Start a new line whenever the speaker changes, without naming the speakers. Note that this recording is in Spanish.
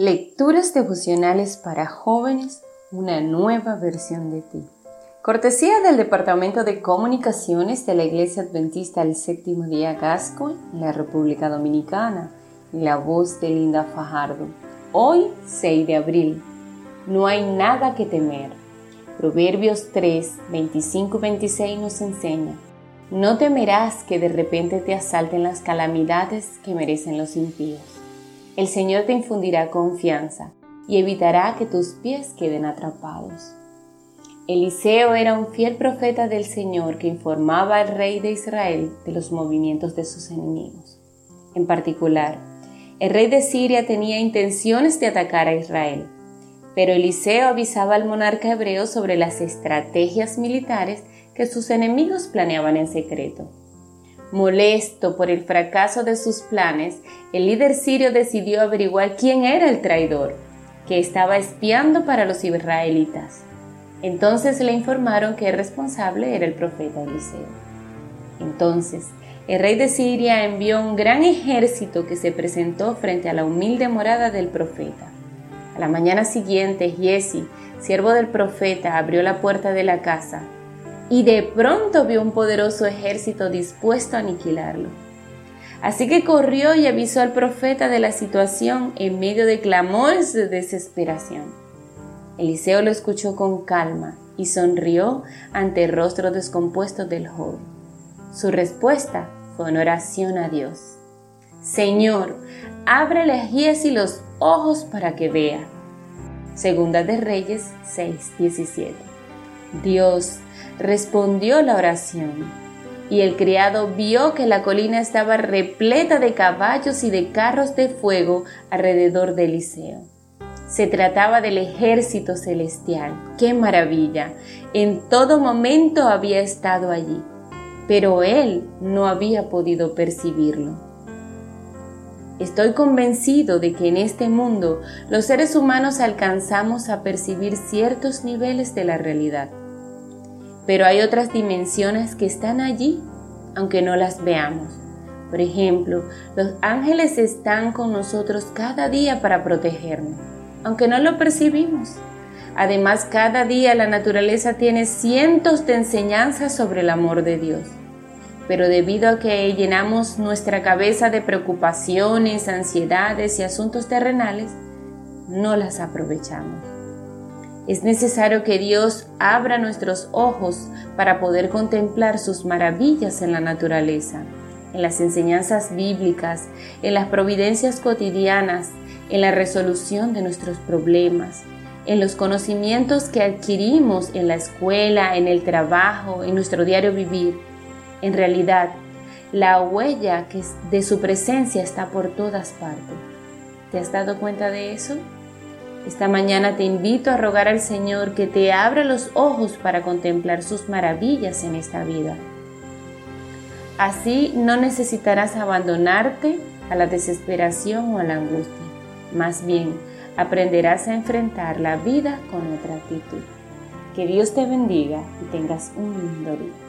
Lecturas devocionales para jóvenes, una nueva versión de ti. Cortesía del Departamento de Comunicaciones de la Iglesia Adventista del Séptimo Día Gasco en la República Dominicana. La voz de Linda Fajardo. Hoy, 6 de abril. No hay nada que temer. Proverbios 3, 25 y 26 nos enseña. No temerás que de repente te asalten las calamidades que merecen los impíos el Señor te infundirá confianza y evitará que tus pies queden atrapados. Eliseo era un fiel profeta del Señor que informaba al rey de Israel de los movimientos de sus enemigos. En particular, el rey de Siria tenía intenciones de atacar a Israel, pero Eliseo avisaba al monarca hebreo sobre las estrategias militares que sus enemigos planeaban en secreto. Molesto por el fracaso de sus planes, el líder sirio decidió averiguar quién era el traidor, que estaba espiando para los israelitas. Entonces le informaron que el responsable era el profeta Eliseo. Entonces, el rey de Siria envió un gran ejército que se presentó frente a la humilde morada del profeta. A la mañana siguiente, Giesi, siervo del profeta, abrió la puerta de la casa y de pronto vio un poderoso ejército dispuesto a aniquilarlo. Así que corrió y avisó al profeta de la situación en medio de clamores de desesperación. Eliseo lo escuchó con calma y sonrió ante el rostro descompuesto del joven. Su respuesta fue una oración a Dios. Señor, ábrele a Giesi los ojos para que vea. Segunda de Reyes 6:17. Dios respondió la oración. Y el criado vio que la colina estaba repleta de caballos y de carros de fuego alrededor de Eliseo. Se trataba del ejército celestial. ¡Qué maravilla! En todo momento había estado allí, pero él no había podido percibirlo. Estoy convencido de que en este mundo los seres humanos alcanzamos a percibir ciertos niveles de la realidad pero hay otras dimensiones que están allí, aunque no las veamos. Por ejemplo, los ángeles están con nosotros cada día para protegernos, aunque no lo percibimos. Además, cada día la naturaleza tiene cientos de enseñanzas sobre el amor de Dios. Pero debido a que llenamos nuestra cabeza de preocupaciones, ansiedades y asuntos terrenales, no las aprovechamos. Es necesario que Dios abra nuestros ojos para poder contemplar sus maravillas en la naturaleza, en las enseñanzas bíblicas, en las providencias cotidianas, en la resolución de nuestros problemas, en los conocimientos que adquirimos en la escuela, en el trabajo, en nuestro diario vivir. En realidad, la huella de su presencia está por todas partes. ¿Te has dado cuenta de eso? Esta mañana te invito a rogar al Señor que te abra los ojos para contemplar sus maravillas en esta vida. Así no necesitarás abandonarte a la desesperación o a la angustia. Más bien, aprenderás a enfrentar la vida con otra actitud. Que Dios te bendiga y tengas un lindo día.